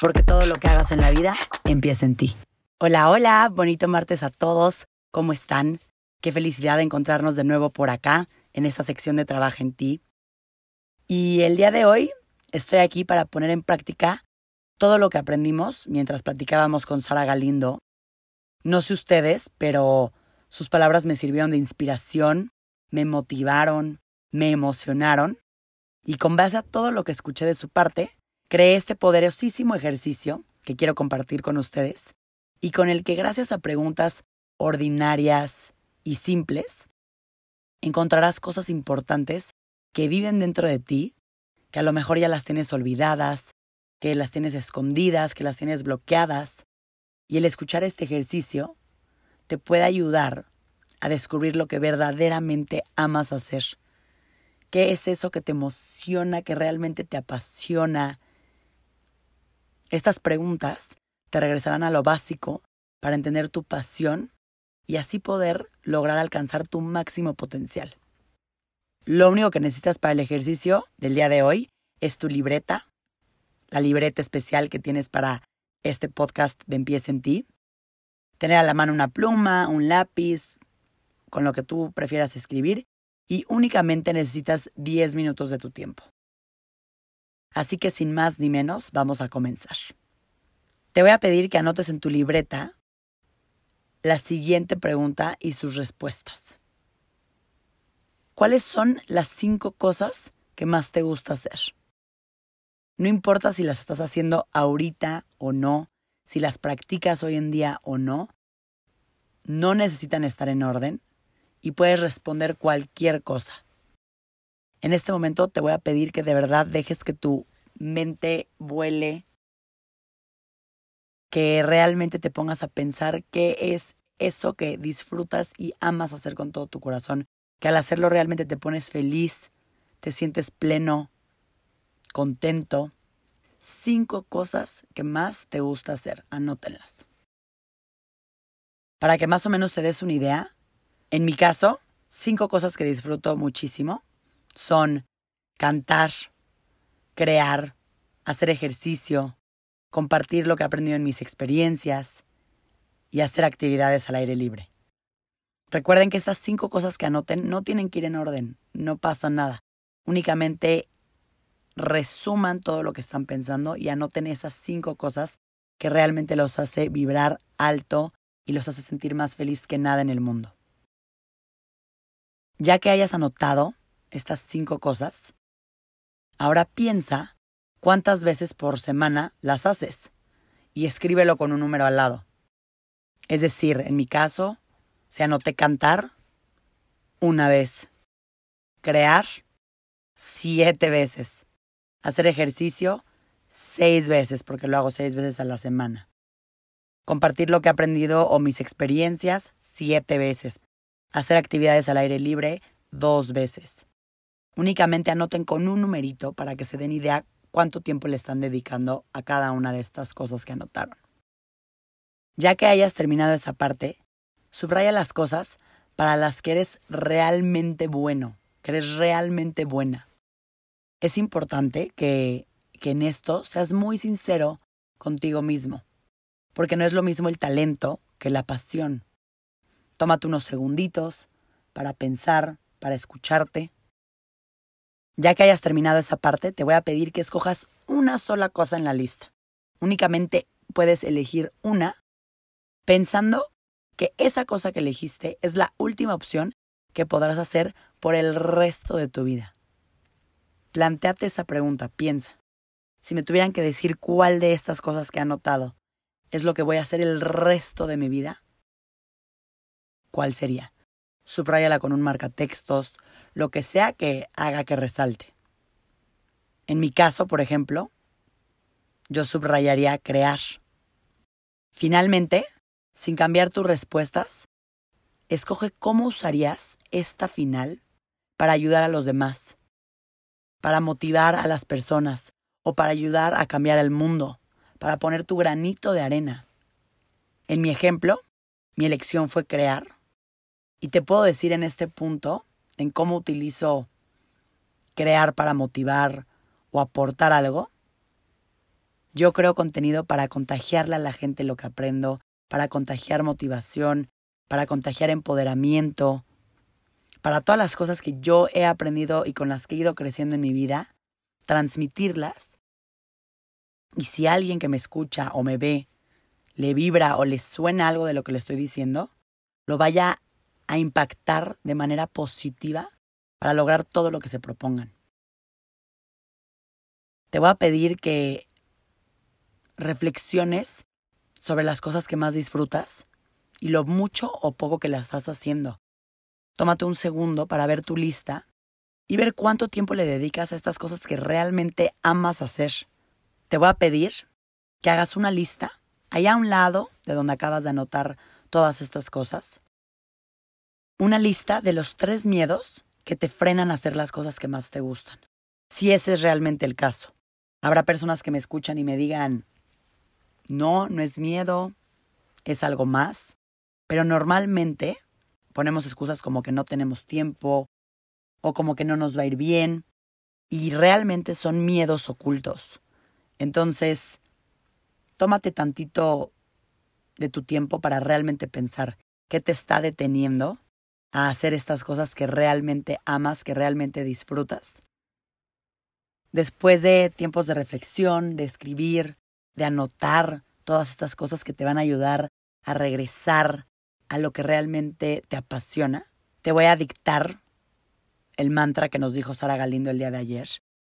porque todo lo que hagas en la vida empieza en ti. Hola, hola, bonito martes a todos. ¿Cómo están? Qué felicidad de encontrarnos de nuevo por acá, en esta sección de Trabaja en ti. Y el día de hoy estoy aquí para poner en práctica todo lo que aprendimos mientras platicábamos con Sara Galindo. No sé ustedes, pero sus palabras me sirvieron de inspiración, me motivaron, me emocionaron. Y con base a todo lo que escuché de su parte, creé este poderosísimo ejercicio que quiero compartir con ustedes y con el que gracias a preguntas ordinarias y simples, encontrarás cosas importantes que viven dentro de ti, que a lo mejor ya las tienes olvidadas, que las tienes escondidas, que las tienes bloqueadas. Y el escuchar este ejercicio te puede ayudar a descubrir lo que verdaderamente amas hacer. ¿Qué es eso que te emociona, que realmente te apasiona, estas preguntas te regresarán a lo básico para entender tu pasión y así poder lograr alcanzar tu máximo potencial. Lo único que necesitas para el ejercicio del día de hoy es tu libreta, la libreta especial que tienes para este podcast de Empieza en ti. Tener a la mano una pluma, un lápiz, con lo que tú prefieras escribir y únicamente necesitas 10 minutos de tu tiempo. Así que sin más ni menos, vamos a comenzar. Te voy a pedir que anotes en tu libreta la siguiente pregunta y sus respuestas. ¿Cuáles son las cinco cosas que más te gusta hacer? No importa si las estás haciendo ahorita o no, si las practicas hoy en día o no, no necesitan estar en orden y puedes responder cualquier cosa. En este momento te voy a pedir que de verdad dejes que tu mente vuele, que realmente te pongas a pensar qué es eso que disfrutas y amas hacer con todo tu corazón, que al hacerlo realmente te pones feliz, te sientes pleno, contento. Cinco cosas que más te gusta hacer, anótenlas. Para que más o menos te des una idea, en mi caso, cinco cosas que disfruto muchísimo son cantar, crear, hacer ejercicio, compartir lo que he aprendido en mis experiencias y hacer actividades al aire libre. Recuerden que estas cinco cosas que anoten no tienen que ir en orden, no pasa nada. Únicamente resuman todo lo que están pensando y anoten esas cinco cosas que realmente los hace vibrar alto y los hace sentir más feliz que nada en el mundo. Ya que hayas anotado estas cinco cosas, ahora piensa cuántas veces por semana las haces y escríbelo con un número al lado. Es decir, en mi caso, se anoté cantar una vez, crear siete veces, hacer ejercicio seis veces, porque lo hago seis veces a la semana, compartir lo que he aprendido o mis experiencias siete veces, hacer actividades al aire libre dos veces, Únicamente anoten con un numerito para que se den idea cuánto tiempo le están dedicando a cada una de estas cosas que anotaron. Ya que hayas terminado esa parte, subraya las cosas para las que eres realmente bueno, que eres realmente buena. Es importante que, que en esto seas muy sincero contigo mismo, porque no es lo mismo el talento que la pasión. Tómate unos segunditos para pensar, para escucharte ya que hayas terminado esa parte, te voy a pedir que escojas una sola cosa en la lista. Únicamente puedes elegir una pensando que esa cosa que elegiste es la última opción que podrás hacer por el resto de tu vida. Planteate esa pregunta, piensa. Si me tuvieran que decir cuál de estas cosas que he anotado es lo que voy a hacer el resto de mi vida, ¿cuál sería? Subráyala con un marcatextos, lo que sea que haga que resalte. En mi caso, por ejemplo, yo subrayaría crear. Finalmente, sin cambiar tus respuestas, escoge cómo usarías esta final para ayudar a los demás, para motivar a las personas o para ayudar a cambiar el mundo, para poner tu granito de arena. En mi ejemplo, mi elección fue crear y te puedo decir en este punto en cómo utilizo crear para motivar o aportar algo. Yo creo contenido para contagiarle a la gente lo que aprendo, para contagiar motivación, para contagiar empoderamiento, para todas las cosas que yo he aprendido y con las que he ido creciendo en mi vida, transmitirlas. Y si alguien que me escucha o me ve le vibra o le suena algo de lo que le estoy diciendo, lo vaya a impactar de manera positiva para lograr todo lo que se propongan. Te voy a pedir que reflexiones sobre las cosas que más disfrutas y lo mucho o poco que la estás haciendo. Tómate un segundo para ver tu lista y ver cuánto tiempo le dedicas a estas cosas que realmente amas hacer. Te voy a pedir que hagas una lista allá a un lado de donde acabas de anotar todas estas cosas. Una lista de los tres miedos que te frenan a hacer las cosas que más te gustan. Si ese es realmente el caso. Habrá personas que me escuchan y me digan, no, no es miedo, es algo más. Pero normalmente ponemos excusas como que no tenemos tiempo o como que no nos va a ir bien y realmente son miedos ocultos. Entonces, tómate tantito de tu tiempo para realmente pensar qué te está deteniendo a hacer estas cosas que realmente amas, que realmente disfrutas. Después de tiempos de reflexión, de escribir, de anotar todas estas cosas que te van a ayudar a regresar a lo que realmente te apasiona, te voy a dictar el mantra que nos dijo Sara Galindo el día de ayer,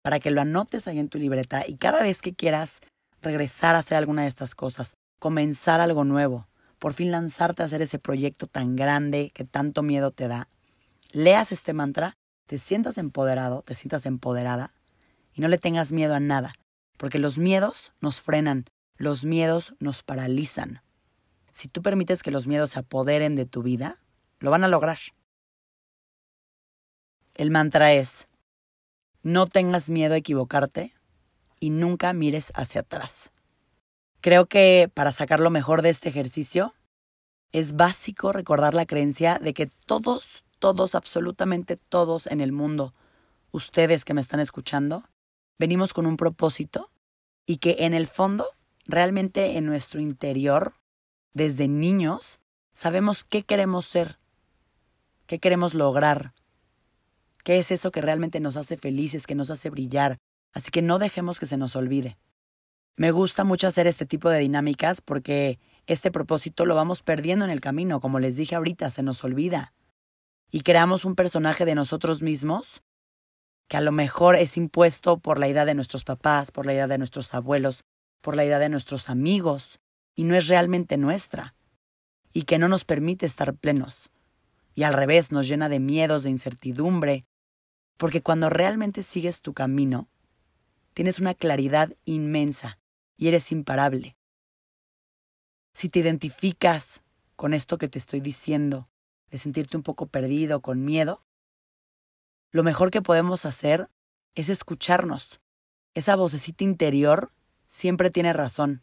para que lo anotes ahí en tu libreta y cada vez que quieras regresar a hacer alguna de estas cosas, comenzar algo nuevo, por fin lanzarte a hacer ese proyecto tan grande que tanto miedo te da, leas este mantra, te sientas empoderado, te sientas empoderada y no le tengas miedo a nada, porque los miedos nos frenan, los miedos nos paralizan. Si tú permites que los miedos se apoderen de tu vida, lo van a lograr. El mantra es, no tengas miedo a equivocarte y nunca mires hacia atrás. Creo que para sacar lo mejor de este ejercicio, es básico recordar la creencia de que todos, todos, absolutamente todos en el mundo, ustedes que me están escuchando, venimos con un propósito y que en el fondo, realmente en nuestro interior, desde niños, sabemos qué queremos ser, qué queremos lograr, qué es eso que realmente nos hace felices, que nos hace brillar. Así que no dejemos que se nos olvide. Me gusta mucho hacer este tipo de dinámicas porque este propósito lo vamos perdiendo en el camino, como les dije ahorita, se nos olvida. Y creamos un personaje de nosotros mismos que a lo mejor es impuesto por la idea de nuestros papás, por la idea de nuestros abuelos, por la idea de nuestros amigos, y no es realmente nuestra, y que no nos permite estar plenos. Y al revés, nos llena de miedos, de incertidumbre, porque cuando realmente sigues tu camino, tienes una claridad inmensa y eres imparable. Si te identificas con esto que te estoy diciendo, de sentirte un poco perdido, con miedo, lo mejor que podemos hacer es escucharnos. Esa vocecita interior siempre tiene razón.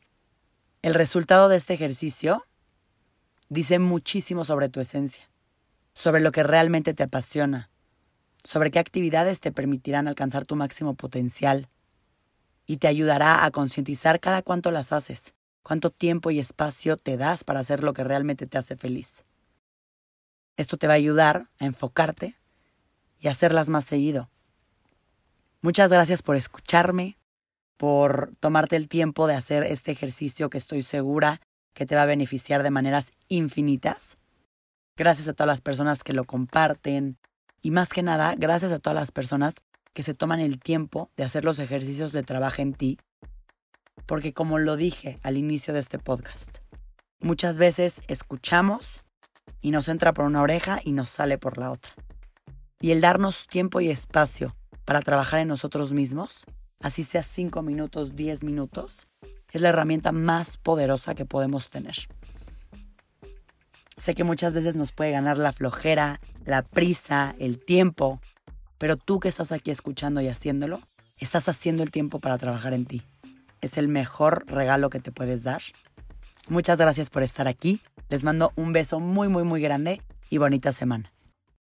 El resultado de este ejercicio dice muchísimo sobre tu esencia, sobre lo que realmente te apasiona, sobre qué actividades te permitirán alcanzar tu máximo potencial y te ayudará a concientizar cada cuánto las haces, cuánto tiempo y espacio te das para hacer lo que realmente te hace feliz. Esto te va a ayudar a enfocarte y hacerlas más seguido. Muchas gracias por escucharme, por tomarte el tiempo de hacer este ejercicio que estoy segura que te va a beneficiar de maneras infinitas. Gracias a todas las personas que lo comparten y más que nada, gracias a todas las personas que se toman el tiempo de hacer los ejercicios de trabajo en ti. Porque como lo dije al inicio de este podcast, muchas veces escuchamos y nos entra por una oreja y nos sale por la otra. Y el darnos tiempo y espacio para trabajar en nosotros mismos así sea 5 minutos, 10 minutos, es la herramienta más poderosa que podemos tener. Sé que muchas veces nos puede ganar la flojera, la prisa, el tiempo, pero tú que estás aquí escuchando y haciéndolo, estás haciendo el tiempo para trabajar en ti. Es el mejor regalo que te puedes dar. Muchas gracias por estar aquí. Les mando un beso muy, muy, muy grande y bonita semana.